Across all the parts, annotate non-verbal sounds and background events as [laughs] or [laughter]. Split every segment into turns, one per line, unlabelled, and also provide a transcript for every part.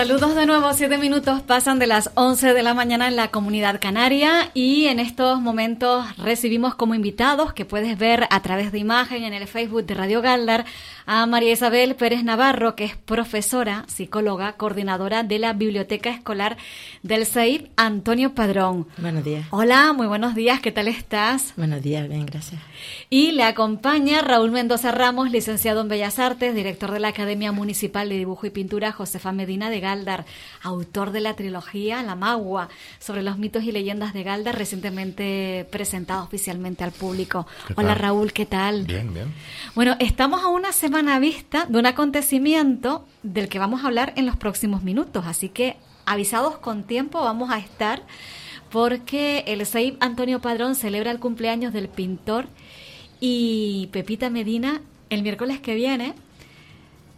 Saludos de nuevo, siete minutos pasan de las 11 de la mañana en la comunidad canaria y en estos momentos recibimos como invitados que puedes ver a través de imagen en el Facebook de Radio Galdar a María Isabel Pérez Navarro, que es profesora, psicóloga, coordinadora de la Biblioteca Escolar del CEIP Antonio Padrón.
Buenos días.
Hola, muy buenos días, ¿qué tal estás?
Buenos días, bien, gracias.
Y le acompaña Raúl Mendoza Ramos, licenciado en Bellas Artes, director de la Academia Municipal de Dibujo y Pintura Josefa Medina de Galdar, autor de la trilogía La Magua, sobre los mitos y leyendas de Galdar, recientemente presentada oficialmente al público. Hola Raúl, ¿qué tal?
Bien, bien.
Bueno, estamos a una semana a vista de un acontecimiento del que vamos a hablar en los próximos minutos, así que avisados con tiempo vamos a estar porque el SAIP Antonio Padrón celebra el cumpleaños del pintor y Pepita Medina el miércoles que viene,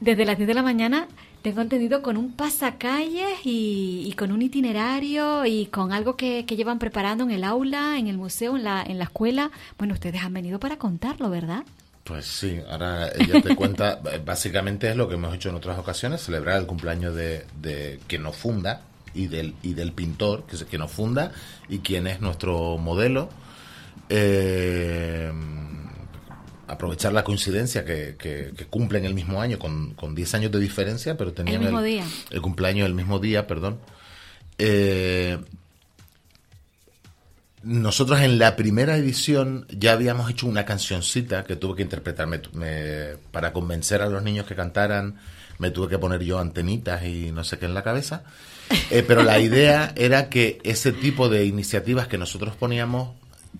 desde las 10 de la mañana, tengo entendido con un pasacalles y, con un itinerario y con algo que, que, llevan preparando en el aula, en el museo, en la, en la escuela. Bueno, ustedes han venido para contarlo, ¿verdad?
Pues sí, ahora ella te cuenta, [laughs] básicamente es lo que hemos hecho en otras ocasiones, celebrar el cumpleaños de, de quien nos funda y del, y del pintor que, que nos funda y quien es nuestro modelo. Eh, aprovechar la coincidencia que, que, que, cumplen el mismo año, con, con 10 años de diferencia, pero tenían
el, mismo
el,
día.
el cumpleaños el mismo día, perdón. Eh, nosotros en la primera edición ya habíamos hecho una cancioncita que tuve que interpretar me, me, para convencer a los niños que cantaran. Me tuve que poner yo antenitas y no sé qué en la cabeza. Eh, pero la [laughs] idea era que ese tipo de iniciativas que nosotros poníamos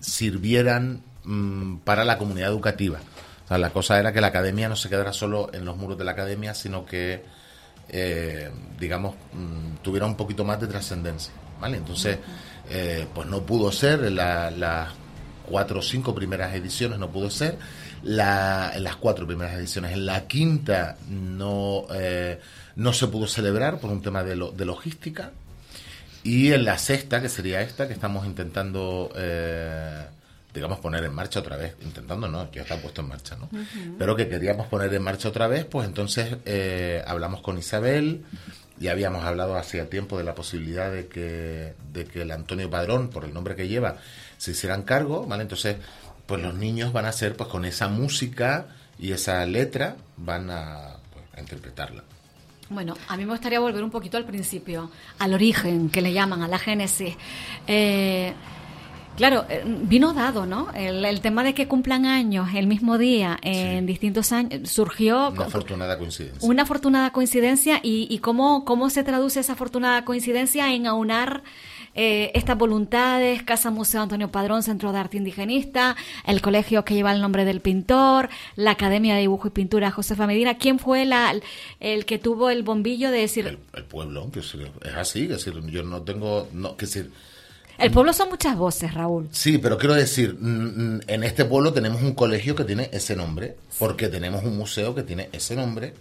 sirvieran mmm, para la comunidad educativa. O sea, la cosa era que la academia no se quedara solo en los muros de la academia, sino que, eh, digamos, mmm, tuviera un poquito más de trascendencia. ¿vale? Entonces. Uh -huh eh, pues no pudo ser en las la cuatro o cinco primeras ediciones no pudo ser la, en las cuatro primeras ediciones en la quinta no eh, no se pudo celebrar por un tema de, lo, de, logística y en la sexta que sería esta que estamos intentando eh, digamos poner en marcha otra vez intentando no ya está puesto en marcha no uh -huh. pero que queríamos poner en marcha otra vez pues entonces eh, hablamos con Isabel ya habíamos hablado hacía tiempo de la posibilidad de que, de que el Antonio Padrón, por el nombre que lleva, se hicieran cargo, ¿vale? Entonces, pues los niños van a ser, pues con esa música y esa letra, van a, pues, a interpretarla.
Bueno, a mí me gustaría volver un poquito al principio, al origen, que le llaman, a la génesis. Eh, Claro, vino dado, ¿no? El, el, tema de que cumplan años el mismo día en sí. distintos años surgió
una afortunada coincidencia.
Una afortunada coincidencia y, y cómo, cómo se traduce esa afortunada coincidencia en aunar eh, estas voluntades, Casa Museo Antonio Padrón, Centro de Arte Indigenista, el colegio que lleva el nombre del pintor, la Academia de Dibujo y Pintura Josefa Medina. ¿Quién fue la, el que tuvo el bombillo de decir...
El, el pueblo, que es, así, que es decir, yo no tengo... No, que decir,
el pueblo son muchas voces, Raúl.
Sí, pero quiero decir, en este pueblo tenemos un colegio que tiene ese nombre, porque tenemos un museo que tiene ese nombre.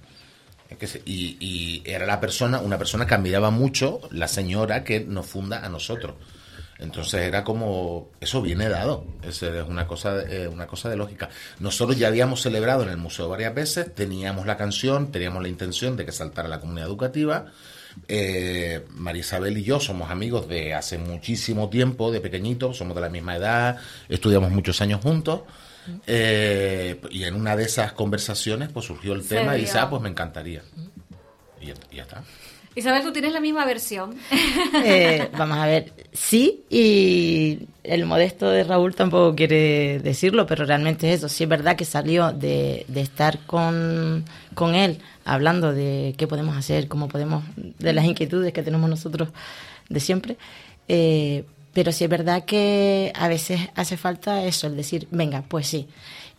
Y, y, era la persona, una persona que admiraba mucho, la señora que nos funda a nosotros. Entonces era como, eso viene dado, es una cosa, eh, una cosa de lógica. Nosotros ya habíamos celebrado en el museo varias veces, teníamos la canción, teníamos la intención de que saltara la comunidad educativa. Eh, María Isabel y yo somos amigos de hace muchísimo tiempo, de pequeñitos, somos de la misma edad, estudiamos muchos años juntos. Eh, y en una de esas conversaciones pues surgió el tema y dice, ah, pues me encantaría. Y ya, y ya está.
Isabel, tú tienes la misma versión. [laughs]
Eh, vamos a ver, sí, y el modesto de Raúl tampoco quiere decirlo, pero realmente es eso. Sí es verdad que salió de, de estar con, con él hablando de qué podemos hacer, cómo podemos, de las inquietudes que tenemos nosotros de siempre. Eh, pero sí es verdad que a veces hace falta eso, el decir, venga, pues sí.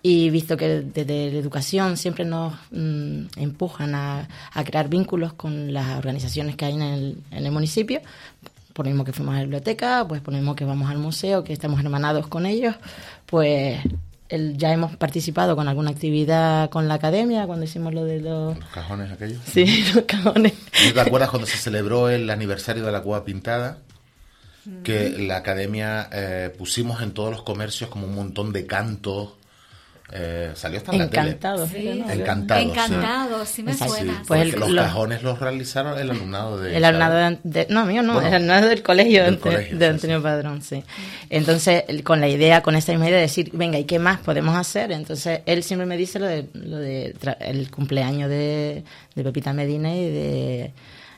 Y visto que desde la educación siempre nos mmm, empujan a, a, crear vínculos con las organizaciones que hay en el, en el municipio, por lo mismo que fuimos a la biblioteca, pues por lo mismo que vamos al museo, que estamos hermanados con ellos, pues el, ya hemos participado con alguna actividad con la academia cuando hicimos lo de los...
¿Los cajones aquellos?
Sí, [laughs] los cajones.
¿Te acuerdas cuando se celebró el aniversario de la cueva pintada? que la academia eh, pusimos en todos los comercios como un montón de cantos Eh, salió hasta en la
Encantado,
tele.
Sí.
Encantado.
Encantado, sí, me
Exacto.
suena.
Sí,
Pues el-
los
lo-
cajones los realizaron el alumnado de...
El alumnado de, de- no mío no,
Bueno,
el alumnado del colegio,
del
de,
colegio,
de
sí,
Antonio Padrón, sí. Entonces, con la idea, con esa misma idea de decir, venga, ¿y qué más podemos hacer? Entonces, él siempre me dice lo de, lo de tra- el cumpleaños de, de Pepita Medina y de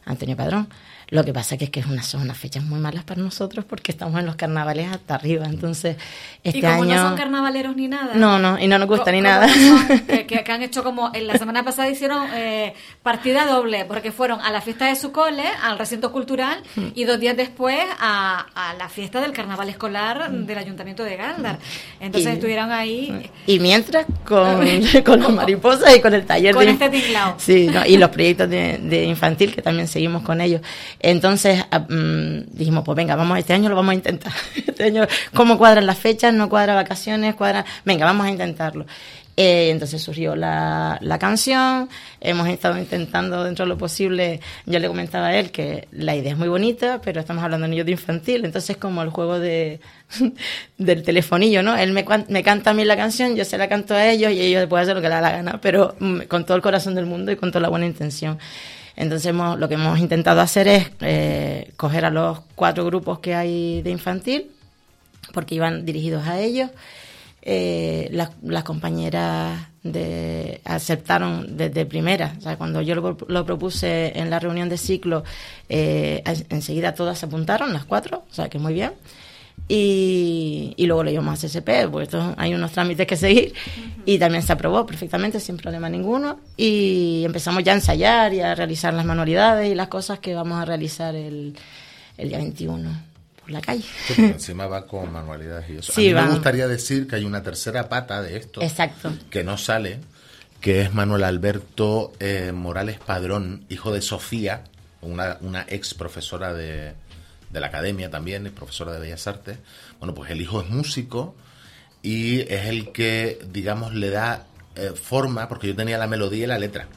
Antonio Padrón. Lo que pasa que es que es una, son unas fechas muy malas para nosotros porque estamos en los carnavales hasta arriba. Entonces, este
y como
año...
no son carnavaleros ni nada.
No, no, y no nos gusta ni nada.
que son- [laughs] Que, que- que han hecho como, en la semana pasada hicieron eh, partida doble, porque fueron a la fiesta de su cole, al recinto cultural,
Hmm.
y dos días después a, a la fiesta del carnaval escolar del Ayuntamiento de Galdar. Entonces.
Y-
estuvieron ahí.
Y mientras con, [laughs] [laughs] con las mariposas y con el taller
Con
de
este tinglao.
Sí, ¿no? y los proyectos de, de infantil que también seguimos con ellos. Entonces ah, mm, dijimos, pues venga, vamos, este año lo vamos a intentar. [laughs] Este año, ¿cómo cuadran las fechas? No cuadra vacaciones, cuadra. Venga, vamos a intentarlo. Eh, entonces surgió la, la canción, hemos estado intentando dentro de lo posible, yo le comentaba a él que la idea es muy bonita, pero estamos hablando de niños de infantil, entonces como el juego de [laughs] del telefonillo, ¿no? Él me, me canta a mí la canción, yo se la canto a ellos y ellos pueden hacer lo que les da la gana, pero mm, con todo el corazón del mundo y con toda la buena intención. Entonces hemos- lo que hemos intentado hacer es eh, coger a los cuatro grupos que hay de infantil, porque iban dirigidos a ellos. Eh, las, compañeras de, aceptaron desde primera. O sea, cuando yo lo, lo propuse en la reunión de ciclo, eh, en- enseguida todas se apuntaron, las cuatro, o sea que muy bien. Y, y luego llevamos a CSP, porque esto, hay unos trámites que seguir. Y también se aprobó perfectamente, sin problema ninguno. Y empezamos ya a ensayar y a realizar las manualidades y las cosas que vamos a realizar el, el día 21 por la calle.
Sí, encima va con manualidades y eso.
Sí,
a mí
van.
me gustaría decir que hay una tercera pata de esto
Exacto.
que no sale, que es Manuel Alberto eh, Morales Padrón, hijo de Sofía, una, una ex profesora de, de la academia también, es profesora de Bellas Artes. Bueno, pues el hijo es músico y es el que, digamos, le da eh, forma, porque yo tenía la melodía y la letra.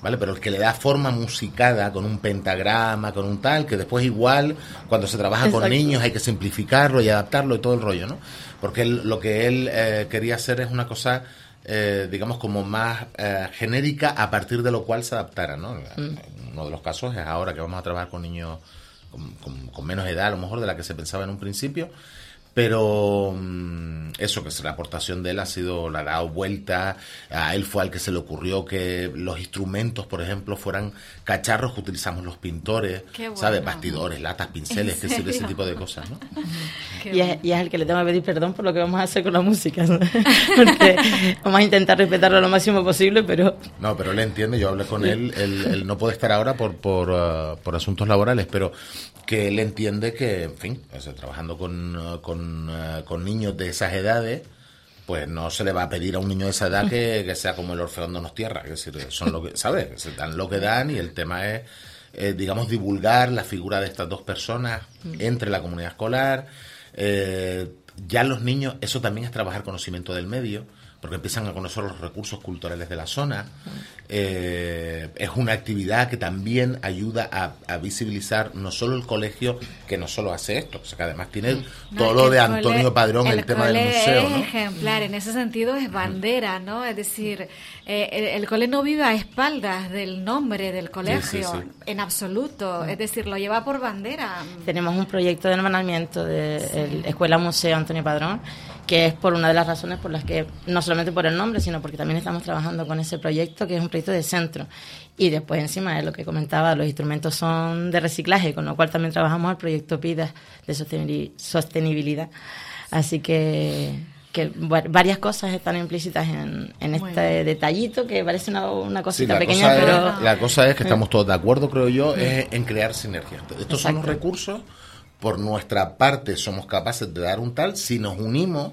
¿Vale? Pero el que le da forma musicada con un pentagrama, con un tal, que después igual, cuando se trabaja con niños hay que simplificarlo y adaptarlo y todo el rollo, ¿no? Porque él- lo que él eh, quería hacer es una cosa, eh, digamos, como más eh, genérica, a partir de lo cual se adaptara, ¿no? Uno de los casos es ahora que vamos a trabajar con niños con, con- menos edad, a lo mejor, de la que se pensaba en un principio. Pero mm, eso, que es la aportación de él ha sido, la ha dado vuelta. A él fue al que se le ocurrió que los instrumentos, por ejemplo, fueran cacharros que utilizamos los pintores,
bueno.
¿sabes? Bastidores, latas, pinceles,
¿En
que sirve ese tipo de cosas, ¿no? [laughs]
Y es, y es el que le tengo que pedir perdón por lo que vamos a hacer con la música. ¿no? [laughs] Porque vamos a intentar respetarlo lo máximo posible, pero
No, pero él entiende, yo hablé con él, él, él no puede estar ahora por, por, uh, por asuntos laborales, pero que él entiende que, en fin, o sea, trabajando con, uh, con, uh, con niños de esas edades, pues no se le va a pedir a un niño de esa edad que, [laughs] que sea como el Orfeón Donos Tierra, es decir, son lo que, ¿sabes? Que Se dan lo que dan y el tema es, eh, digamos, divulgar la figura de estas dos personas entre la comunidad escolar. Eh, ya los niños, eso también es trabajar conocimiento del medio, porque empiezan a conocer los recursos culturales de la zona. Eh, es una actividad que también ayuda a, a visibilizar no solo el colegio, que no solo hace esto, o sea, que además tiene
No,
todo lo de Antonio
cole-
Padrón, el, tema del museo,
es
¿no?
ejemplar, en ese sentido es bandera, ¿no? Es decir, eh, el, el cole no vive a espaldas del nombre del colegio,
sí.
en absoluto, es decir, lo lleva por bandera.
tenemos un proyecto de hermanamiento de el Escuela Museo Antonio Padrón, que es por una de las razones por las que, no solamente por el nombre, sino porque también estamos trabajando con ese proyecto, que es un proyecto de centro. Y después, encima de lo que comentaba, los instrumentos son de reciclaje, con lo cual también trabajamos el proyecto PIDA de sostenibil- sostenibilidad. Así que, que va- varias cosas están implícitas en, en este
Bueno.
detallito, que parece una, una cosita pequeña,
cosa
pero...
es, la cosa es que estamos todos de acuerdo, creo yo, es en crear sinergias. Estos son los recursos, por nuestra parte somos capaces de dar un tal, si nos unimos,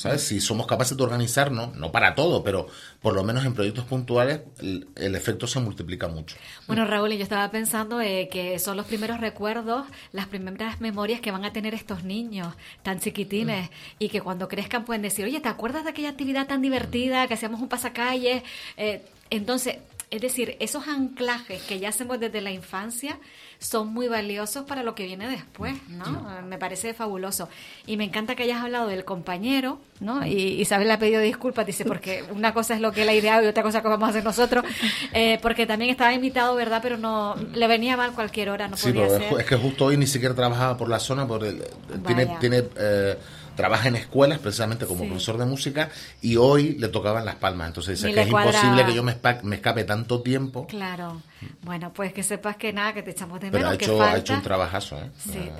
¿sabes? Si somos capaces de organizarnos, no para todo, pero por lo menos en proyectos puntuales, el, efecto se multiplica mucho.
Bueno, Raúl, yo estaba pensando eh, que son los primeros recuerdos, las primeras memorias que van a tener estos niños tan chiquitines y que cuando crezcan pueden decir, oye, ¿te acuerdas de aquella actividad tan divertida que hacíamos un pasacalle? Eh, entonces, Es decir, esos anclajes que ya hacemos desde la infancia son muy valiosos para lo que viene después, ¿no? Me parece fabuloso. Y me encanta que hayas hablado del compañero, ¿no? Y Isabel le ha pedido disculpas, dice, porque [laughs] una cosa es lo que él ha ideado y otra cosa que vamos a hacer nosotros, eh, porque también estaba invitado, ¿verdad? Pero no, le venía mal cualquier hora, no
sí,
podía
ser. es que justo hoy ni siquiera trabajaba por la zona, porque tiene... tiene eh, trabaja en escuelas precisamente como profesor de música y hoy le tocaban Las Palmas. Entonces dice que es imposible que yo me, escape tanto tiempo.
Claro. Bueno, pues que sepas que nada, que te echamos de
menos.
Pero
ha, hecho, un trabajazo. ¿eh?
Sí,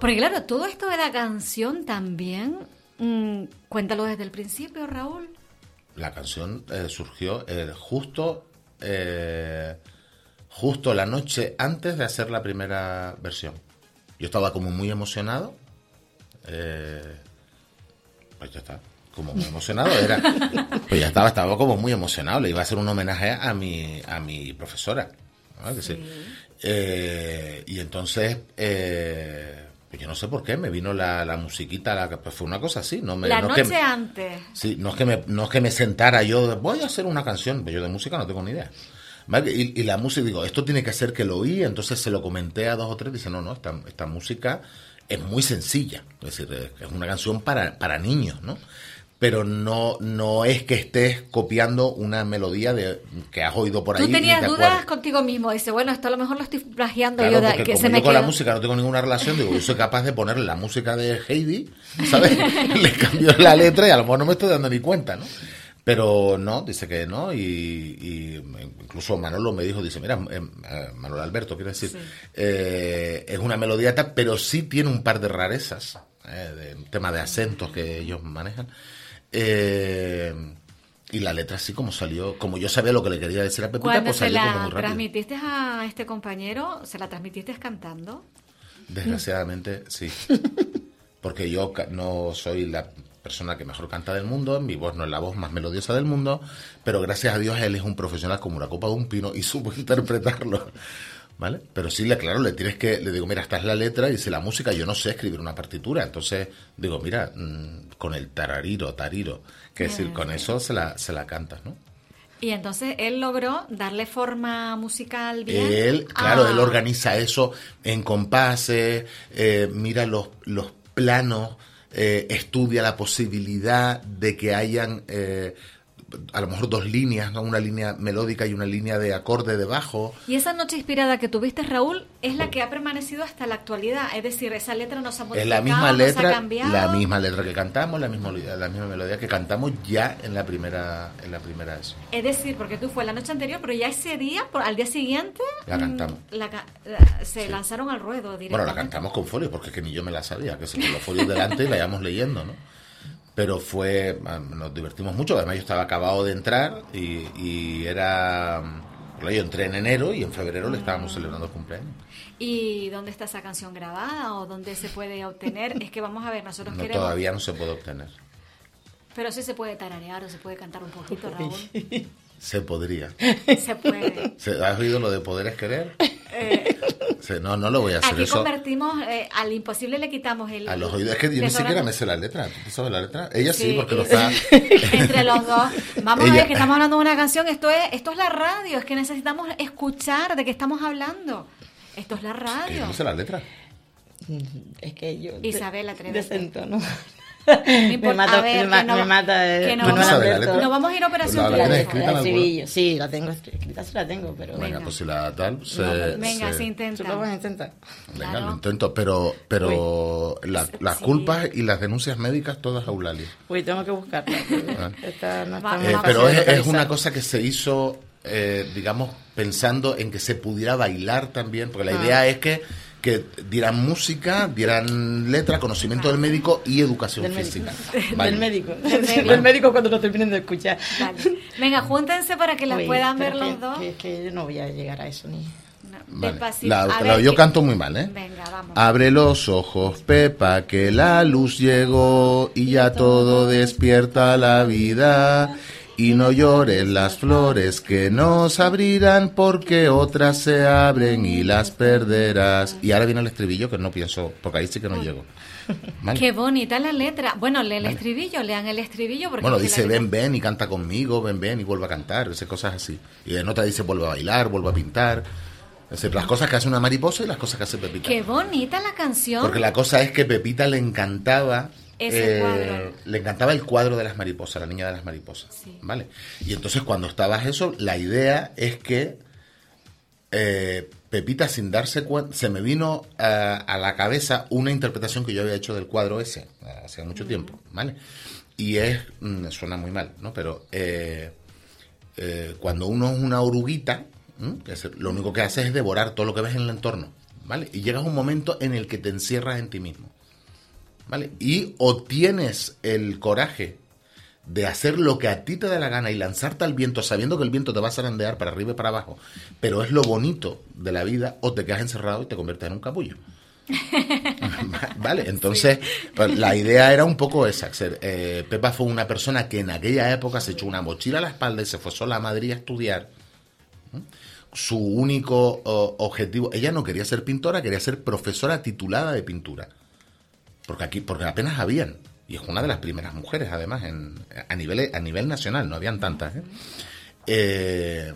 Porque claro, todo esto de la canción también, mm, cuéntalo desde el principio, Raúl.
La canción eh, surgió eh, justo... justo la noche antes de hacer la primera versión. Yo estaba como muy emocionado. Eh, pues ya está, como muy emocionado era. Pues ya estaba, estaba como muy emocionado, le iba a hacer un homenaje a mi, a mi profesora. Eh, y entonces, eh, pues yo no sé por qué, me vino la, la musiquita, la, pues fue una cosa así. No me,
la
no
noche
que,
antes.
Sí, no es, que me, no es que me sentara yo, voy a hacer una canción, pero yo de música no tengo ni idea. Y, la música, digo, esto tiene que ser que lo oí, entonces se lo comenté a dos o tres, dice, no, no, esta, esta música es muy sencilla, es decir, es una canción para, para niños, ¿no? Pero no, no es que estés copiando una melodía de que has oído por ahí.
Tú tenías dudas contigo mismo, dice, bueno, esto a lo mejor lo estoy plagiando yo,
de, que se me con la música no tengo ninguna relación, digo, yo soy capaz de ponerle la música de Heidi, [laughs] ¿sabes? Le cambio la letra y a lo mejor no me estoy dando ni cuenta, ¿no? Pero no, dice que no, y, incluso Manolo me dijo, dice, mira, eh, eh, Manolo Alberto, quiere decir, eh, es una melodía, pero sí tiene un par de rarezas, de tema de acentos que ellos manejan. y la letra así como salió, como yo sabía lo que le quería decir a Pepita,
Cuando
pues salió
se la
como muy rápido.
transmitiste a este compañero, ¿se la transmitiste cantando?
Desgraciadamente, sí. [laughs] Porque yo no soy la persona que mejor canta del mundo, mi voz no es la voz más melodiosa del mundo, pero gracias a Dios él es un profesional como una copa de un pino y [laughs] supo interpretarlo. ¿Vale? Pero sí, claro, le tienes que, le digo, mira, esta es la letra, y dice la música, yo no sé escribir una partitura, entonces digo, mira, mm, con el tarariro, tariro, que decir, con eso se la, se la cantas, ¿no?
Y entonces él logró darle forma musical bien.
Él, claro, él organiza eso en compases, eh, mira los, los planos, eh, estudia la posibilidad de que hayan eh, a lo mejor dos líneas, ¿no? una línea melódica y una línea de acorde debajo.
Y esa noche inspirada que tuviste, Raúl, es la que ha permanecido hasta la actualidad. Es decir, esa letra nos ha modificado,
es la misma letra, cambiado. La misma letra que cantamos, la misma, la misma melodía que cantamos ya en la primera en la primera.
Es decir, porque tú fue la noche anterior, pero ya ese día, por, al día siguiente...
La cantamos.
Mm, se lanzaron al ruedo directamente.
Bueno, la cantamos con folio, porque es que ni yo me la sabía, que se con los folios delante y la íbamos leyendo, ¿no? Pero fue, nos divertimos mucho, además yo estaba acabado de entrar y, era, yo entré en enero y en febrero le estábamos celebrando el cumpleaños.
¿Y dónde está esa canción grabada o dónde se puede obtener? es que vamos a ver, nosotros queremos...
Todavía no se puede obtener.
Pero sí se puede tararear o se puede cantar un poquito, Raúl. [laughs]
Se podría. [laughs]
Se puede.
¿Has oído lo de poder es querer? Eh, no, no lo voy a hacer.
Aquí convertimos, eh, al imposible le quitamos el...
A los oídos, es que yo ni siquiera me sé la letra. ¿Tú sabes la letra? Ella sí, porque lo está... [laughs]
Entre los dos. Vamos a ver que estamos hablando de una canción. Esto es, esto es la radio. Es que necesitamos escuchar de qué estamos hablando. Esto es la radio.
no sé la letra.
Es que yo...
Isabel, atrévete.
¿no? [laughs] me mata, ver, me, no, me mata
que no, no, vamos a ir a operación
la, la escrita
sí la tengo escrita sí la tengo pero
venga, pues si la tal se,
venga se, intenta.
Lo vas a intentar
venga lo intento pero pero la, las culpas y las denuncias médicas todas a Eulalia.
Uy tengo que buscarla [laughs] ah. Esta no está
eh, pero es, es una cosa que se hizo eh, digamos pensando en que se pudiera bailar también porque la ah. idea es que que dieran música, dieran letra, conocimiento del médico y educación física. [laughs]
Del médico. Del médico cuando lo terminen de escuchar.
Venga, júntense para que la puedan ver los dos.
Que, que, yo no voy a llegar a eso ni.
yo canto muy mal, ¿eh?
Venga, vamos.
Abre los ojos, Pepa, que la luz llegó y ya todo despierta la vida Y no lloren las flores que nos abrirán porque otras se abren y las perderás. Y ahora viene el estribillo que no pienso, porque ahí sí que no llego.
Qué bonita la letra. Bueno, lee el estribillo, lean el estribillo. Porque
bueno, dice ven, ven y canta conmigo, ven, ven y vuelve a cantar, esas cosas así. Y en otra dice vuelve a bailar, vuelve a pintar. Es decir, las cosas que hace una mariposa y las cosas que hace Pepita.
Qué bonita la canción.
Porque la cosa es que Pepita le encantaba eh, le encantaba el cuadro de las mariposas, la niña de las mariposas. ¿Vale? Y entonces cuando estabas eso, la idea es que eh, Pepita, sin darse cuenta, se me vino a, la cabeza una interpretación que yo había hecho del cuadro ese, hace mucho tiempo, ¿vale? Y es, mm, suena muy mal, ¿no? Pero eh, cuando uno es una oruguita, lo único que hace es devorar todo lo que ves en el entorno, ¿vale? Y llegas a un momento en el que te encierras en ti mismo. ¿Vale? Y o tienes el coraje de hacer lo que a ti te da la gana y lanzarte al viento sabiendo que el viento te va a zarandear para arriba y para abajo, pero es lo bonito de la vida, o te quedas encerrado y te conviertes en un capullo. [laughs] vale, entonces pues, la idea era un poco esa. Eh, Pepa fue una persona que en aquella época se echó una mochila a la espalda y se fue sola a Madrid a estudiar. Su único objetivo, ella no quería ser pintora, quería ser profesora titulada de pintura porque aquí porque apenas habían y es una de las primeras mujeres además en, a nivel a nivel nacional no habían tantas ¿eh? Eh,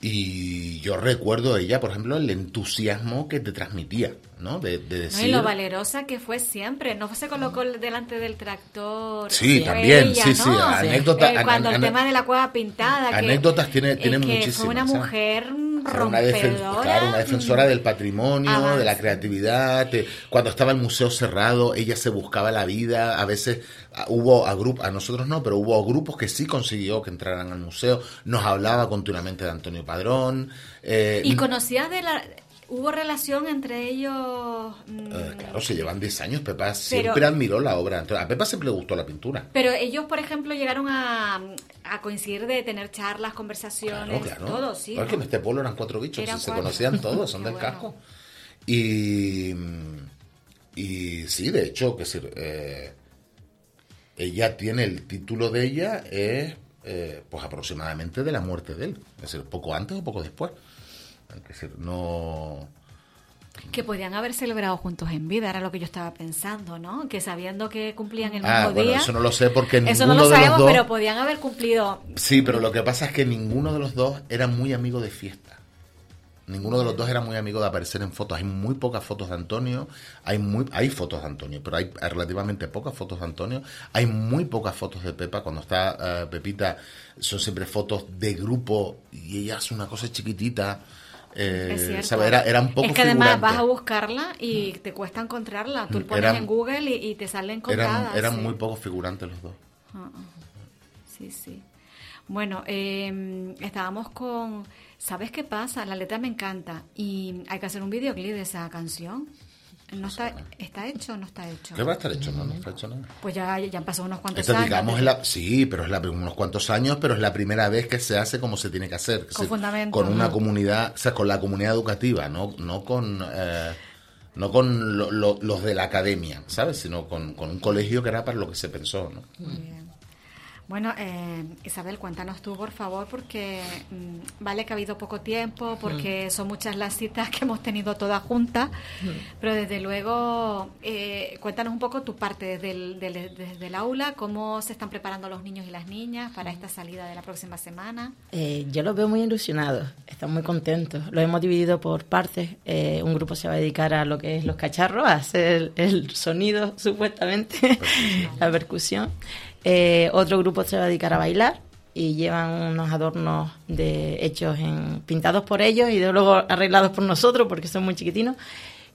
y yo recuerdo ella por ejemplo el entusiasmo que te transmitía ¿no? De, decir...
y lo valerosa que fue siempre, no se colocó delante del tractor.
Sí, también, sí, sí,
anécdotas. Eh, cuando el tema de la cueva pintada.
Anécdotas tiene, tiene muchísimas.
Fue una mujer rompedora.
Una, claro, una defensora del patrimonio, de la creatividad. cuando estaba el museo cerrado, ella se buscaba la vida. A veces hubo a grupos, a nosotros no, pero hubo grupos que sí consiguió que entraran al museo. Nos hablaba continuamente de Antonio Padrón.
Eh, y conocías de la ¿Hubo relación entre ellos?
Mm, eh, claro, se llevan 10 años. Pepa siempre admiró la obra. A Pepa siempre le gustó la pintura.
Pero ellos, por ejemplo, llegaron a, coincidir de tener charlas, conversaciones, claro, todo, sí.
que en este pueblo eran cuatro bichos, se conocían todos, son [laughs] del casco. Y, y sí, de hecho, que eh, ella tiene el título de ella, es eh, pues aproximadamente de la muerte de él. Es decir, poco antes o poco después que no...
Que podían haber celebrado juntos en vida, era lo que yo estaba pensando, ¿no? Que sabiendo que cumplían el ah, mismo día.
Eso no lo sé porque
Eso no lo sabemos, pero podían haber cumplido.
Sí, pero lo que pasa es que ninguno de los dos era muy amigo de fiesta. Ninguno de los dos era muy amigo de aparecer en fotos. Hay muy pocas fotos de Antonio. Hay muy hay fotos de Antonio, pero hay relativamente pocas fotos de Antonio. Hay muy pocas fotos de Pepa. Cuando está eh, Pepita, son siempre fotos de grupo y ella hace una cosa chiquitita
eh,
Era, un poco
Es que además vas a buscarla y te cuesta encontrarla. Tú pones en Google y, te salen contadas.
Eran, muy pocos figurantes los dos.
Ah, ah. Sí, sí. Bueno, eh, estábamos con... ¿Sabes qué pasa? La letra me encanta y hay que hacer un videoclip de esa canción. No está, ¿Está hecho o no está hecho?
¿Qué va a estar hecho? No, no está hecho nada.
Pues ya, ya han pasado unos cuantos años.
Digamos, sí, pero es la, unos cuantos años, pero es la primera vez que se hace como se tiene que hacer.
Con
Con una comunidad, o sea, con la comunidad educativa, no, no con... Eh, no con los de la academia, ¿sabes? Sino con, con, un colegio que era para lo que se pensó, ¿no?
Muy bien. Bueno, eh, Isabel, cuéntanos tú, por favor, porque mm, vale que ha habido poco tiempo, porque son muchas las citas que hemos tenido todas juntas, pero desde luego, eh, cuéntanos un poco tu parte desde el, desde el aula, cómo se están preparando los niños y las niñas para esta salida de la próxima semana.
Eh, yo los veo muy ilusionados, están muy contentos. Los hemos dividido por partes. Eh, un grupo se va a dedicar a lo que es los cacharros, a hacer el, sonido, [laughs] supuestamente, la percusión. Eh, otro grupo se va a dedicar a bailar y llevan unos adornos de hechos en pintados por ellos y luego arreglados por nosotros porque son muy chiquitinos.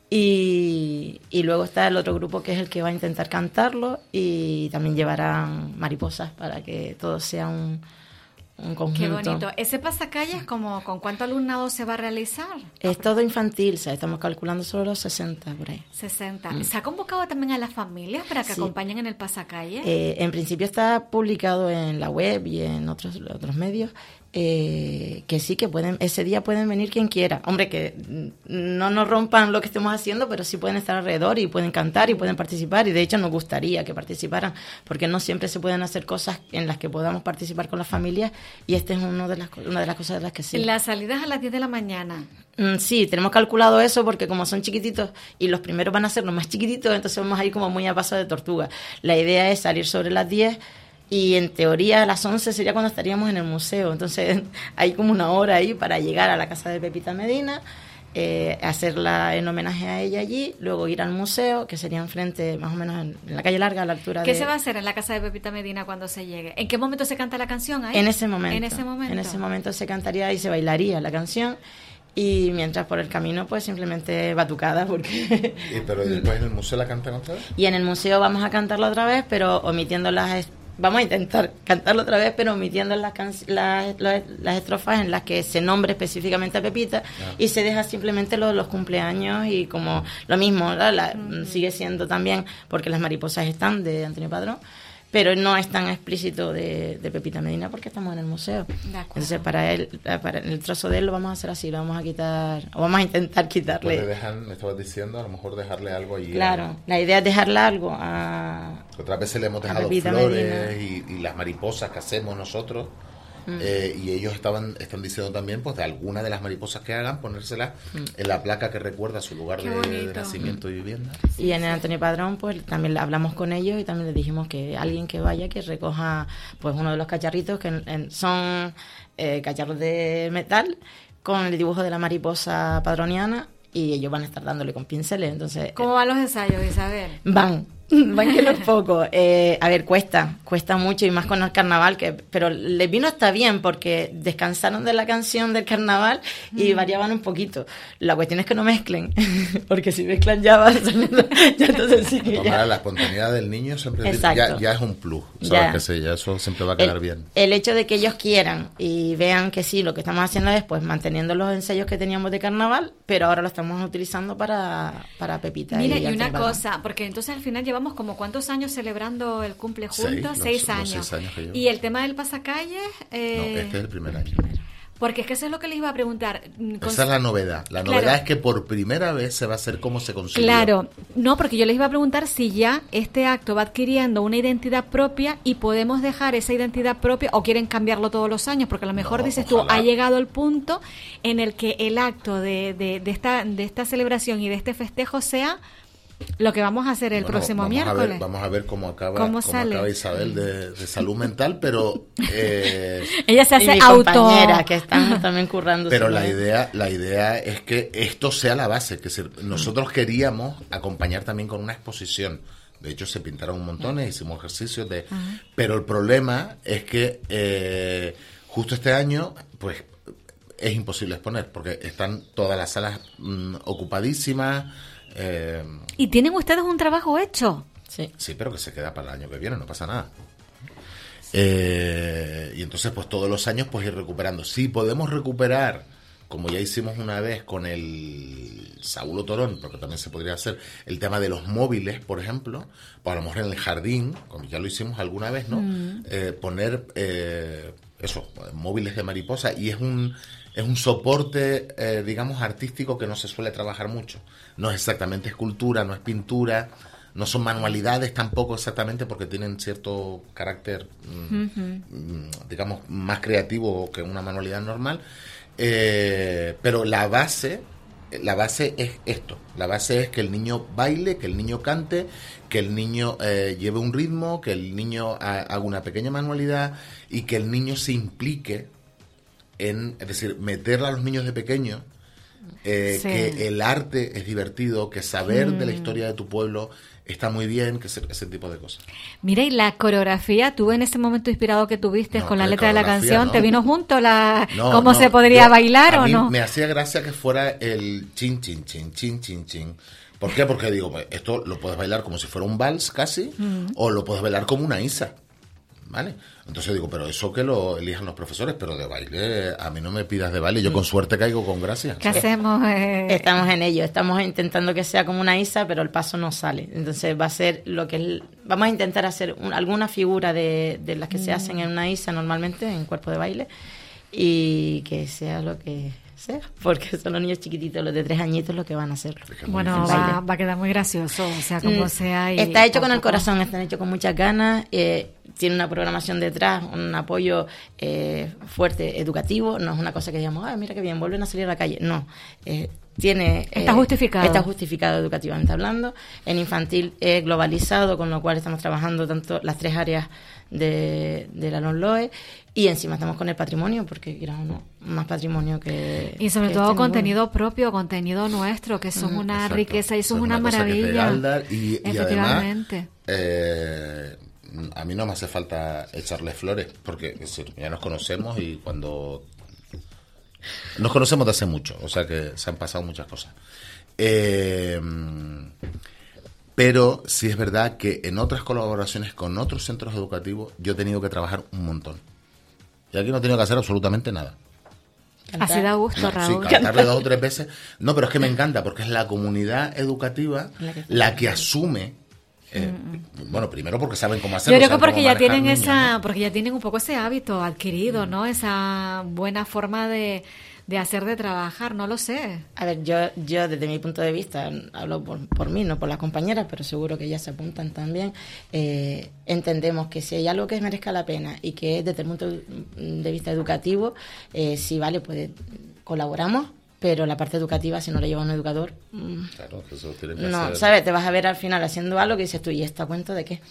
Y, y, luego está el otro grupo que es el que va a intentar cantarlo y también llevarán mariposas para que todo sea un, Qué bonito.
¿Ese pasacalles como con cuánto alumnado se va a realizar?
Es todo infantil, o sea, estamos calculando solo los 60 por ahí.
60. Mm. ¿Se ha convocado también a las familias para que acompañen en el pasacalle?
Eh, en principio está publicado en la web y en otros, otros medios eh, que sí, que pueden ese día pueden venir quien quiera. Hombre, que no nos rompan lo que estemos haciendo, pero sí pueden estar alrededor y pueden cantar y pueden participar. Y de hecho nos gustaría que participaran, porque no siempre se pueden hacer cosas en las que podamos participar con las familias y esta es uno de las, una de las cosas de las que sí.
Las salidas a las 10 de la mañana.
Mm, sí, tenemos calculado eso porque como son chiquititos y los primeros van a ser los más chiquititos, entonces vamos a ir como muy a paso de tortuga. La idea es salir sobre las 10 y en teoría a las 11 sería cuando estaríamos en el museo. Entonces [laughs] hay como una hora ahí para llegar a la casa de Pepita Medina, eh, hacerla en homenaje a ella allí, luego ir al museo, que sería enfrente, más o menos en, la calle larga, a la altura
¿Qué
de...
se va a hacer en la casa de Pepita Medina cuando se llegue? ¿En qué momento se canta la canción ahí?
En ese momento.
En ese momento.
En ese momento se cantaría y se bailaría la canción. Y mientras por el camino, pues simplemente batucada, porque...
¿Y pero después en el museo la cantan otra vez?
Y en el museo vamos a cantarla otra vez, pero omitiendo las vamos a intentar cantarlo otra vez, pero omitiendo las, las, las, estrofas en las que se nombre específicamente a Pepita y se deja simplemente lo de los cumpleaños y como lo mismo, sigue siendo también, porque las mariposas están de Antonio Padrón, pero no es tan explícito de, Pepita Medina porque estamos en el museo. Entonces, para él, para el trozo de él lo vamos a hacer así, lo vamos a quitar, o vamos a intentar [laughs] quitarle.
Pues me estabas diciendo, a lo mejor dejarle algo allí.
Claro, la idea es dejarle algo a.
Otras veces le hemos dejado flores y, y, las mariposas que hacemos nosotros Mm. Eh, y ellos estaban están diciendo también pues de alguna de las mariposas que hagan ponérselas mm. en la placa que recuerda su lugar de, nacimiento y vivienda
y en el Antonio Padrón pues también hablamos con ellos y también les dijimos que alguien que vaya que recoja pues uno de los cacharritos que son eh, cacharros de metal con el dibujo de la mariposa padroniana y ellos van a estar dándole con pinceles entonces
¿cómo van los ensayos Isabel?
van [laughs] Van que no es poco. Eh, a ver, cuesta, cuesta mucho y más con el carnaval, que, pero les vino hasta bien porque descansaron de la canción del carnaval y variaban un poquito. La cuestión es que no mezclen, [laughs] porque si mezclan ya va ya
entonces sí que ya. La espontaneidad del niño siempre ya, ya, es un plus, ¿sabes? Que sé, ya eso siempre va a quedar bien.
El hecho de que ellos quieran y vean que sí, lo que estamos haciendo es pues manteniendo los ensayos que teníamos de carnaval, pero ahora lo estamos utilizando para, para Pepita.
Mira, y, una cosa, porque entonces al final llevamos llevamos como cuántos años celebrando el cumple juntos, seis, años. y el tema del pasacalles...
Eh... No, este es el primer año.
Porque es que eso es lo que les iba a preguntar.
Mm, Esa es la novedad. La novedad es que por primera vez se va a hacer cómo se consigue.
Claro, no, porque yo les iba a preguntar si ya este acto va adquiriendo una identidad propia y podemos dejar esa identidad propia o quieren cambiarlo todos los años, porque a lo mejor dices tú, ha llegado el punto en el que el acto de, de, de, esta, de esta celebración y de este festejo sea lo que vamos a hacer el próximo miércoles.
vamos a ver cómo acaba, ¿Cómo acaba Isabel de, salud mental, pero...
Eh, [laughs] Ella se hace auto...
que están [laughs] también currando.
Pero la idea, la idea es que esto sea la base, que nosotros queríamos acompañar también con una exposición. De hecho, se pintaron un montón, hicimos ejercicios de... Pero el problema es que eh, justo este año, pues es imposible exponer, porque están todas las salas mm, ocupadísimas
eh, ¿Y tienen ustedes un trabajo hecho?
Sí. Sí, pero que se queda para el año que viene, no pasa nada. Eh, y entonces, pues todos los años, pues ir recuperando. Sí, podemos recuperar, como ya hicimos una vez con el Saulo Torón, porque también se podría hacer el tema de los móviles, por ejemplo, pues a lo mejor en el jardín, como ya lo hicimos alguna vez, ¿no? Mm. Eh, poner eso, móviles de mariposa, y es un es un soporte, eh, digamos, artístico que no se suele trabajar mucho. No es exactamente escultura, no es pintura, no son manualidades tampoco exactamente porque tienen cierto carácter, mm, mm, digamos, más creativo que una manualidad normal. Eh, pero la base, la base es esto. La base es que el niño baile, que el niño cante, que el niño eh, lleve un ritmo, que el niño haga una pequeña manualidad y que el niño se implique en, es decir, meterle a los niños de pequeño eh, que el arte es divertido, que saber de la mm. historia de tu pueblo está muy bien, que ese, ese, tipo de cosas.
Mira, y la coreografía, tú en ese momento inspirado que tuviste con la letra de la canción, ¿te vino junto la cómo se podría bailar o no?
Me hacía gracia que fuera el chin, chin, chin, chin, chin, chin. ¿Por qué? Porque digo, pues, esto lo puedes bailar como si fuera un vals casi, mm. o lo puedes bailar como una isa. ¿Vale? Entonces digo, pero eso que lo elijan los profesores, pero de baile, a mí no me pidas de baile, yo con suerte caigo con gracia.
¿Qué hacemos? Eh?
Estamos en ello, estamos intentando que sea como una isa, pero el paso no sale. Entonces va a ser lo que... vamos a intentar hacer alguna figura de, las que se hacen en una isa normalmente, en cuerpo de baile, y que sea lo que sea, [laughs] porque son los niños chiquititos, los de tres añitos, los que van a hacerlo.
Bueno, va, va, a quedar muy gracioso, o sea, como mm, sea.
Y está hecho con el corazón, está hecho con muchas ganas, eh, tiene una programación detrás, un apoyo eh, fuerte educativo, no es una cosa que digamos, ay, mira qué bien, vuelven a salir a la calle. No, eh, tiene...
Está justificado.
Está justificado educativamente hablando. En infantil es globalizado, con lo cual estamos trabajando tanto las tres áreas de, de la LOE y encima estamos con el patrimonio porque no, más patrimonio que
y sobre todo este contenido propio contenido nuestro que son una riqueza y eso es una, maravilla
y, efectivamente eh, a mí no me hace falta echarle flores porque ya nos conocemos y cuando nos conocemos de hace mucho o sea que se han pasado muchas cosas eh, pero sí es verdad que en otras colaboraciones con otros centros educativos yo he tenido que trabajar un montón. Y aquí no he tenido que hacer absolutamente nada.
Así da gusto, Raúl.
Sí, cantarle dos o tres veces. No, pero es que me encanta porque es la comunidad educativa la que, asume eh, mm. bueno, primero porque saben cómo hacerlo.
Yo creo que porque ya tienen esa, porque ya tienen un poco ese hábito adquirido, ¿no? Esa buena forma de, de hacer de trabajar, no lo sé.
A ver, yo, yo desde mi punto de vista, hablo por, mí, no por las compañeras, pero seguro que ellas se apuntan también, eh, entendemos que si hay algo que merezca la pena y que es desde el punto de vista educativo, eh, si vale, pues colaboramos, pero la parte educativa, si no la lleva un educador, mm, claro, eso tiene que no, ¿sabes? Te vas a ver al final haciendo algo que dices tú, ¿y esta cuenta de qué?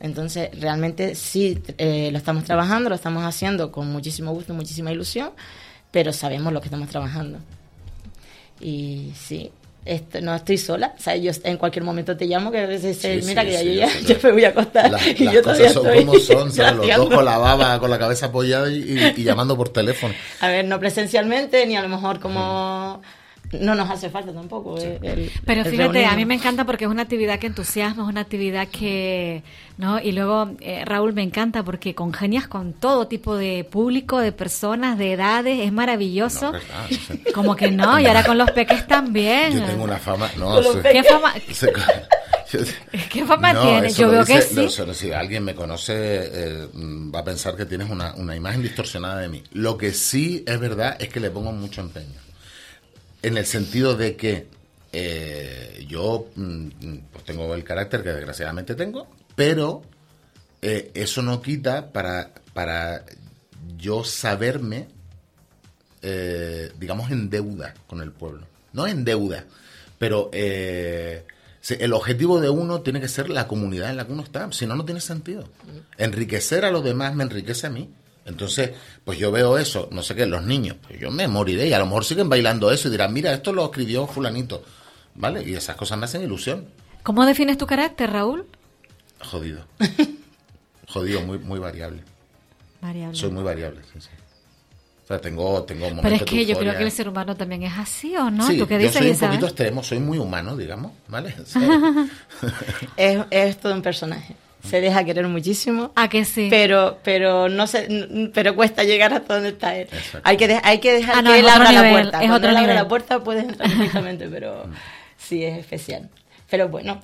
Entonces, realmente sí eh, lo estamos trabajando, lo estamos haciendo con muchísimo gusto, muchísima ilusión pero sabemos lo que estamos trabajando. Y sí, no estoy sola, o sea, yo en cualquier momento te llamo que a veces mira que ya, yo ya [laughs] me voy a acostar
y yo cosas son como son, [laughs] los dos con la baba, con la cabeza apoyada y, llamando por teléfono.
A ver, no presencialmente, ni a lo mejor como no nos hace falta tampoco. Eh,
Pero fíjate, a mí me encanta porque es una actividad que entusiasma, es una actividad que, ¿no? Y luego, eh, Raúl, me encanta porque congenias con todo tipo de público, de personas, de edades, es maravilloso. Como que no, y ahora con los peques también.
Yo tengo una fama, no,
¿Qué fama? [laughs] [laughs] ¿Qué fama tienes? Yo veo que sí.
si alguien me conoce, eh, va a pensar que tienes una, una imagen distorsionada de mí. Lo que sí es verdad es que le pongo mucho empeño en el sentido de que eh, yo mm, pues tengo el carácter que desgraciadamente tengo, pero eh, eso no quita para, para yo saberme, eh, digamos, en deuda con el pueblo. No en deuda, pero el objetivo de uno tiene que ser la comunidad en la que uno está, si no, no tiene sentido. Enriquecer a los demás me enriquece a mí. Entonces, pues yo veo eso, no sé qué, los niños, pues yo me moriré y a lo mejor siguen bailando eso y dirán, mira, esto lo escribió fulanito, ¿vale? Y esas cosas me hacen ilusión.
¿Cómo defines tu carácter, Raúl?
Jodido. Jodido, muy, muy variable.
Variable.
Soy muy variable, sí, sí. O sea, tengo, tengo momentos
Pero es que yo creo que el ser humano también es así, ¿o no?
Sí, ¿Tú qué yo soy un poquito extremo, soy muy humano, digamos, ¿vale? [laughs]
es, es todo un personaje se deja querer muchísimo.
¿A que sí?
Pero, pero no se, pero cuesta llegar hasta donde está él. Hay que, hay que dejar ah, que él abra la puerta. Es Cuando él abra la puerta puedes entrar [laughs] perfectamente, pero sí es especial. Pero bueno,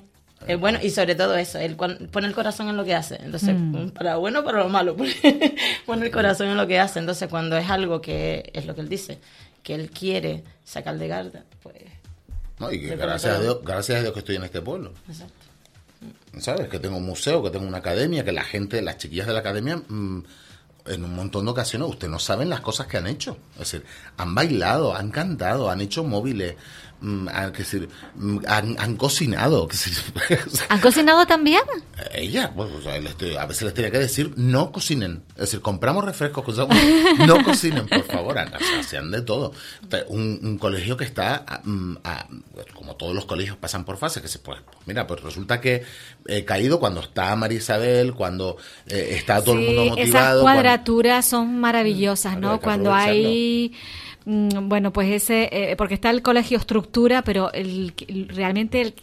es bueno y sobre todo eso, él pone el corazón en lo que hace. Entonces, mm. para bueno, para lo malo, [laughs] pone el corazón en lo que hace. Entonces, cuando es algo que es lo que él dice, que él quiere sacar de garda, pues...
No, y gracias a, Dios, gracias a Dios que estoy en este pueblo. Exacto. ¿Sabes? Que tengo un museo, que tengo una academia, que la gente, las chiquillas de la academia, mm, en un montón de ocasiones, ustedes no saben las cosas que han hecho. Es decir, han bailado, han cantado, han hecho móviles, Mm, decir, mm, han, cocinado. [laughs]
¿Han cocinado también?
Ella, pues, a veces les tenía que decir, no cocinen. Es decir, compramos refrescos, no cocinen, por favor. sean de todo. Un, colegio que está, mm, como todos los colegios pasan por fases, que se pues, mira, pues resulta que he caído cuando está María Isabel, cuando eh, está todo el mundo motivado.
Esas cuadraturas son maravillosas, ¿no? Cuando hay Mm, bueno, pues ese, eh, porque está el colegio estructura, pero el, realmente el,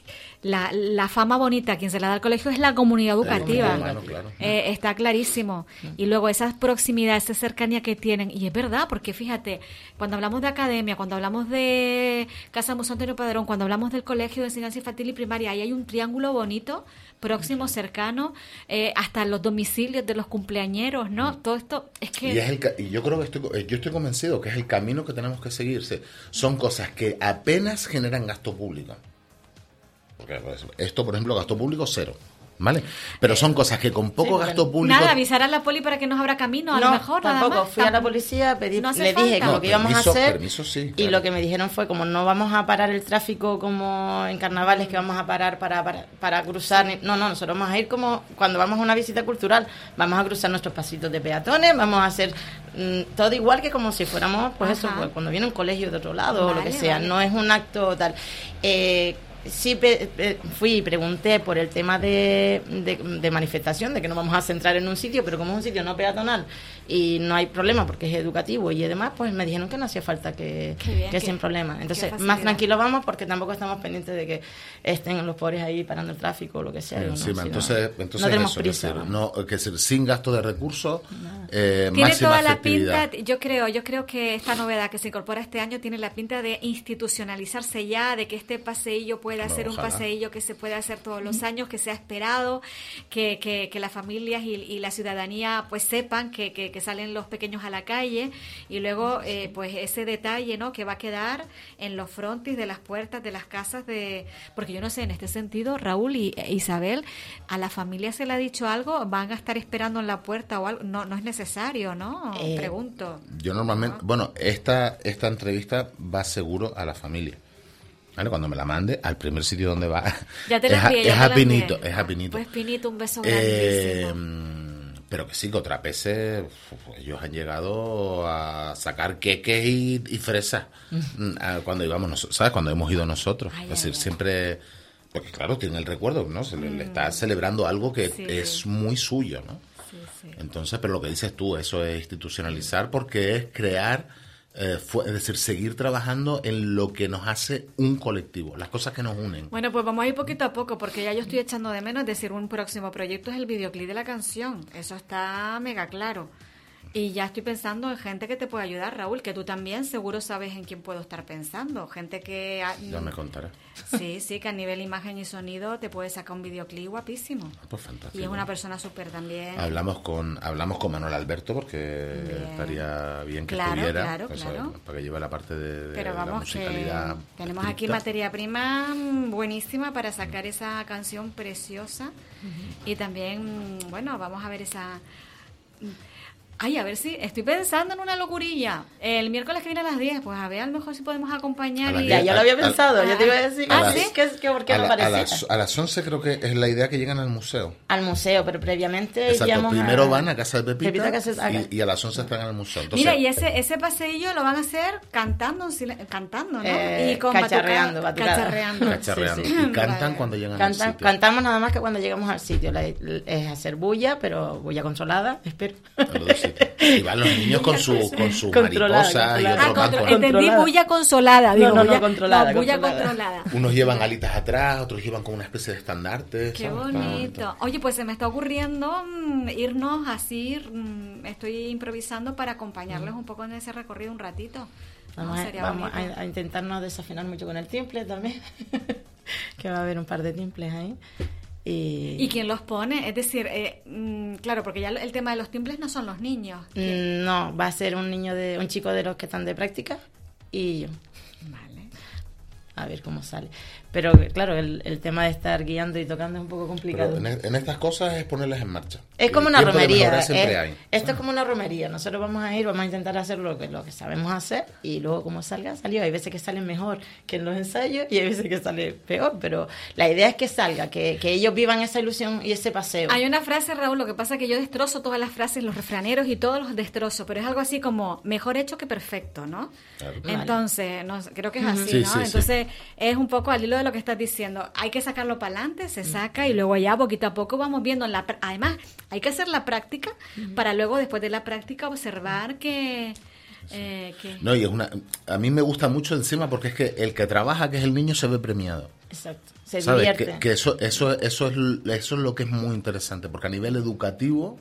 la, la fama bonita, quien se la da al colegio es la comunidad educativa.
comunidad humana, claro.
Eh, está clarísimo. Y luego esa proximidad, esa cercanía que tienen. Y es verdad, porque fíjate, cuando hablamos de academia, cuando hablamos de Casa Museo Antonio Padrón, cuando hablamos del colegio de enseñanza infantil y primaria, ahí hay un triángulo bonito, próximo, cercano, eh, hasta los domicilios de los cumpleañeros, ¿no? Todo esto es que...
Y, es el ca- y yo creo que estoy, eh, yo estoy convencido que es el camino que tenemos que seguirse. Son cosas que apenas generan gasto público. Porque pues, esto, por ejemplo, gasto público cero. ¿Vale? Pero son cosas que con poco
Sí,
gasto público.
Nada, avisar a la poli para que nos abra camino, a
no,
lo mejor, nada
tampoco.
más.
Fui a la policía, pedí,
No
le dije
falta.
lo
No,
que íbamos a hacer.
permiso sí,
Y lo que me dijeron fue, como no vamos a parar el tráfico como en carnavales, que vamos a parar para, para, para cruzar. No, no, nosotros vamos a ir como cuando vamos a una visita cultural. Vamos a cruzar nuestros pasitos de peatones, vamos a hacer mm, todo igual que como si fuéramos, pues eso, pues, cuando viene un colegio de otro lado o lo que sea.
vale.
No es un acto tal. Eh, sí fui y pregunté por el tema de, de, de manifestación, de que no vamos a centrar en un sitio, pero como es un sitio no peatonal y no hay problema porque es educativo y demás, pues me dijeron que no hacía falta que,
bien,
sin problema. Entonces, más tranquilos vamos porque tampoco estamos pendientes de que estén los pobres ahí parando el tráfico o lo que sea. No, no-
entonces, entonces
no tenemos
eso,
prisa.
decir, no, que sin gasto de recursos, eh,
Tiene toda la pinta, yo creo, yo creo que esta novedad que se incorpora este año tiene la pinta de institucionalizarse ya, de que este paseillo pueda ser un paseillo que se puede hacer todos los años, que sea esperado, que, que, que las familias y, y la ciudadanía pues sepan que, que, que salen los pequeños a la calle y luego eh, pues ese detalle no que va a quedar en los frontis de las puertas de las casas de porque yo no sé en este sentido Raúl y e Isabel a la familia se le ha dicho algo van a estar esperando en la puerta o algo no no es necesario no
Eh,
pregunto
Yo normalmente, bueno, esta, esta entrevista va seguro a la familia. ¿Vale? Cuando me la mande, al primer sitio donde va.
ya te [laughs] la
es,
envié, ya
es
te
a
la
Pinito, es a Pinito.
pues Pinito un beso
Eh,
grandísimo
pero que sí, que otras veces ellos han llegado a sacar queques y, y fresas mm, a- cuando íbamos nosotros, ¿sabes? Cuando hemos ido nosotros.
Ay,
es decir,
ay,
siempre, porque claro, tiene el recuerdo, ¿no? Se le, le está celebrando algo que
Sí.
es muy suyo, ¿no?
Sí, sí.
Entonces, pero lo que dices tú, eso es institucionalizar porque es crear, eh, fu- es decir, seguir trabajando en lo que nos hace un colectivo, las cosas que nos unen.
Bueno, pues vamos a ir poquito a poco, porque ya yo estoy echando de menos. Es decir, un próximo proyecto es el videoclip de la canción. Eso está mega claro. Y ya estoy pensando en gente que te puede ayudar, Raúl, que tú también seguro sabes en quién puedo estar pensando. Gente que... ah,
Ya me contarás.
Sí, sí, que a nivel imagen y sonido te puede sacar un videoclip guapísimo.
Pues fantástico.
Y es una persona súper también.
Hablamos con hablamos con Manuel Alberto porque
Bien.
estaría bien que
Claro,
estuviera
claro,
pues,
claro.
para que lleve la parte de, de
Pero
la
vamos, que
musicalidad.
tenemos aquí materia prima buenísima para sacar esa canción preciosa. Y también, bueno, vamos a ver esa... Ay, a ver si estoy pensando en una locurilla. El miércoles que viene a las 10, pues a ver, a lo mejor si podemos acompañar.
A
y-
Ya,
10.
yo lo había
Al-
pensado,
al-
yo te iba a decir.
a
Ah,
las-
sí, que, que ¿por qué
a,
no
la- a las, a las 11 creo que es la idea que llegan al museo.
Al museo, pero previamente
Exacto, primero
a-
van a casa de Pepita,
Pepita a a-
y, y a las 11 están en el museo. Entonces,
Mira, y ese, ese paseillo lo van a hacer cantando, cantando, ¿no?
Eh,
y con
cacharreando,
batucada- cacharreando. [laughs]
cacharreando.
sí, sí.
Y cantan
Vale.
cuando llegan al
Canta-
sitio.
cantamos nada más que cuando llegamos al sitio. La- es hacer bulla, pero bulla controlada, [laughs] espero.
A los dos. [laughs] Y van los niños con su con su
Controlada,
mariposa y.
Ah,
otros van con-
entendí bulla consolada. Digo,
No, no, no,
bulla-
controlada,
no, bulla
controlada.
controlada.
Unos llevan alitas atrás, otros llevan como una especie de estandarte.
Qué
¿sabes?
Bonito. Oye, pues se me está ocurriendo mm, irnos así, mm, estoy improvisando para acompañarles un poco en ese recorrido un ratito. No,
Vamos, a,
sería
vamos a, a intentarnos desafinar mucho con el timple también. [laughs] que va a haber un par de timples ahí. Y,
¿Y quién los pone? Es decir, eh, mm, claro, porque ya el tema de los timbres no son los niños.
Mm, No, va a ser un niño de un chico de los que están de práctica y yo.
Vale.
A ver cómo sale. Pero claro, el, el tema de estar guiando y tocando es un poco complicado.
En, en estas cosas es ponerlas en marcha.
Es como una romería. es-
hay.
esto es como una romería. Nosotros vamos a ir, vamos a intentar hacer lo que, lo que sabemos hacer y luego como salga, salió. Hay veces que sale mejor que en los ensayos y hay veces que sale peor, pero la idea es que salga, que, que ellos vivan esa ilusión y ese paseo.
Hay una frase, Raúl, lo que pasa es que yo destrozo todas las frases, los refraneros y todos los destrozo, pero es algo así como mejor hecho que perfecto, ¿no?
Claro.
Entonces, no, creo que es así,
Sí,
¿no?
sí, sí.
Es un poco al hilo de lo que estás diciendo. Hay que sacarlo para adelante, se saca y luego ya poquito a poco vamos viendo. En la, además, hay que hacer la práctica para luego, después de la práctica, observar que Eh, que-
No, y es una, a mí me gusta mucho encima porque es que el que trabaja, que es el niño, se ve premiado.
Exacto. Se divierte.
Que, que eso, eso, eso, es, eso es lo que es muy interesante, porque a nivel educativo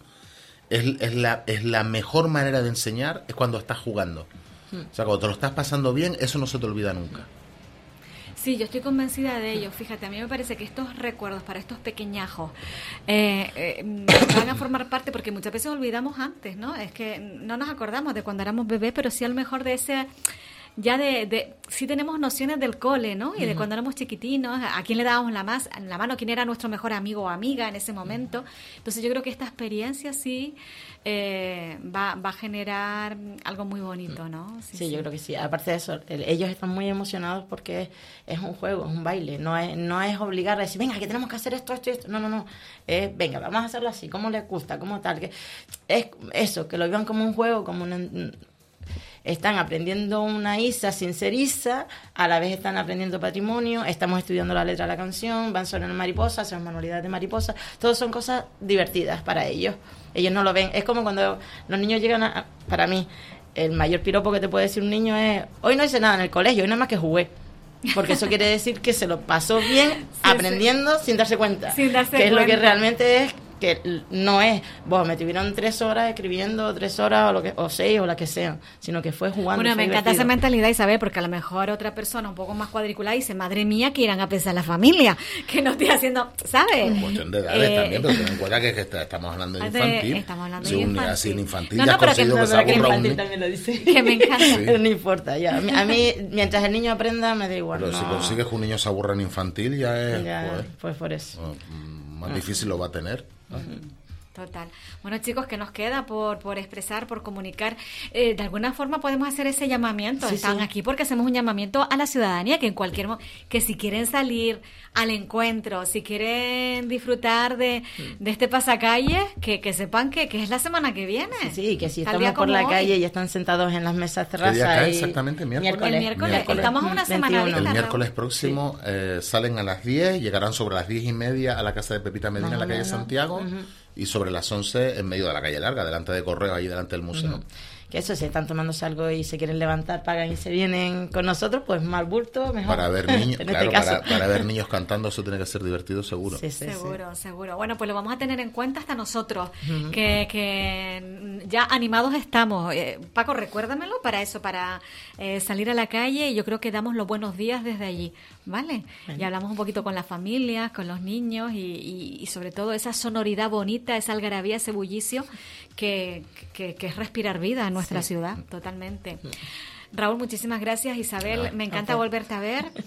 es, es, la, es la mejor manera de enseñar es cuando estás jugando. O sea, cuando te lo estás pasando bien, eso no se te olvida nunca.
Sí, yo estoy convencida de ello. Fíjate, a mí me parece que estos recuerdos para estos pequeñajos eh, eh, van a formar parte, porque muchas veces olvidamos antes, ¿no? Es que no nos acordamos de cuando éramos bebés, pero sí a lo mejor de ese ya de, de sí tenemos nociones del cole, ¿no? Y de cuando éramos chiquitinos, a quién le dábamos la más la mano, quién era nuestro mejor amigo o amiga en ese momento. Entonces yo creo que esta experiencia sí eh, va, va a generar algo muy bonito, ¿no?
Sí, yo creo que sí. Aparte de eso, el- ellos están muy emocionados porque es, es un juego, es un baile. No es, no es obligar a decir, venga, que tenemos que hacer esto, esto y esto. No, no, no. Es, venga, vamos a hacerlo así, como les gusta, como tal. que Es eso, que lo vivan como un juego, como una... Están aprendiendo una Isa sin ser Isa, a la vez están aprendiendo patrimonio, estamos estudiando la letra de la canción, van sobre una mariposa, hacen manualidades de mariposa, todo son cosas divertidas para ellos. Ellos no lo ven, es como cuando los niños llegan a, para mí, el mayor piropo que te puede decir un niño es, hoy no hice nada en el colegio, hoy nada más que jugué. Porque eso quiere decir que se lo pasó bien [laughs] aprendiendo sin darse cuenta.
Sin darse
que es lo que realmente es que no es, vos me tuvieron tres horas escribiendo, tres horas o, lo que, o seis o la que sean, sino que fue jugando.
Bueno,
fue
me encanta esa
divertido.
mentalidad, Isabel, porque a lo mejor otra persona un poco más cuadriculada dice, madre mía, que irán a pensar la familia, que no estoy haciendo, ¿sabes?
Cuestión de edades
Eh,
también, pero ten en cuenta que, es que está- estamos hablando de infantil.
estamos hablando de infantil.
Así en infantil
No,
ya
no, pero que
conseguido
no,
que
pero que
infantil también lo dice. [laughs]
Que me encanta.
Sí. [laughs]
no importa, ya. A mí, a mí, mientras el niño aprenda, me da igual.
Pero
no.
si consigues que un niño se aburra en infantil, ya es.
Ya,
joder,
pues por eso.
mm, más difícil lo va a tener. Mm-hmm.
Total. Bueno, chicos, ¿qué nos queda por, por expresar, por comunicar? Eh, de alguna forma podemos hacer ese llamamiento.
Sí,
Están
sí.
aquí porque hacemos un llamamiento a la ciudadanía que en cualquier mo- que si quieren salir al encuentro, si quieren disfrutar de, de este pasacalle, que, que sepan que, que es la semana que viene.
Sí, que si estamos por la
hoy.
calle y están sentados en las mesas
¿Qué
terrazas.
día cae
y-
exactamente? ¿Miércoles?
El miércoles. Estamos a una semana
21.
El miércoles próximo eh, salen a las 10, llegarán sobre las 10 y media a la casa de Pepita Medina
Más
en la calle. Santiago y sobre las 11 en medio de la calle larga, delante de Correo, ahí delante del museo.
Que eso, si están tomándose algo y se quieren levantar, pagan y se vienen con nosotros, pues mal bulto, mejor.
Para ver niños, [laughs] claro,
este caso.
para, para ver niños cantando eso tiene que ser divertido seguro.
Sí, sí, sí.
Seguro, seguro. Bueno, pues lo vamos a tener en cuenta hasta nosotros, que, que ya animados estamos. Eh, Paco, recuérdamelo para eso, para eh, salir a la calle y yo creo que damos los buenos días desde allí, ¿vale? Y hablamos un poquito con las familias, con los niños y, y- y sobre todo esa sonoridad bonita, esa algarabía, ese bullicio que, que- que es respirar vida en nuestra ciudad, totalmente. Raúl, muchísimas gracias. Isabel, me encanta volverte a ver. [laughs]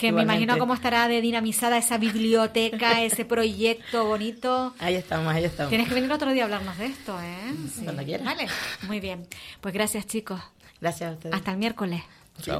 Que me imagino cómo estará de dinamizada esa biblioteca, [laughs] ese proyecto bonito.
Ahí estamos, ahí estamos.
Tienes que venir otro día a hablarnos de esto, ¿eh? Sí.
Cuando quieras.
Vale, muy bien. Pues gracias, chicos.
Gracias a ustedes.
Hasta el miércoles.
Chao.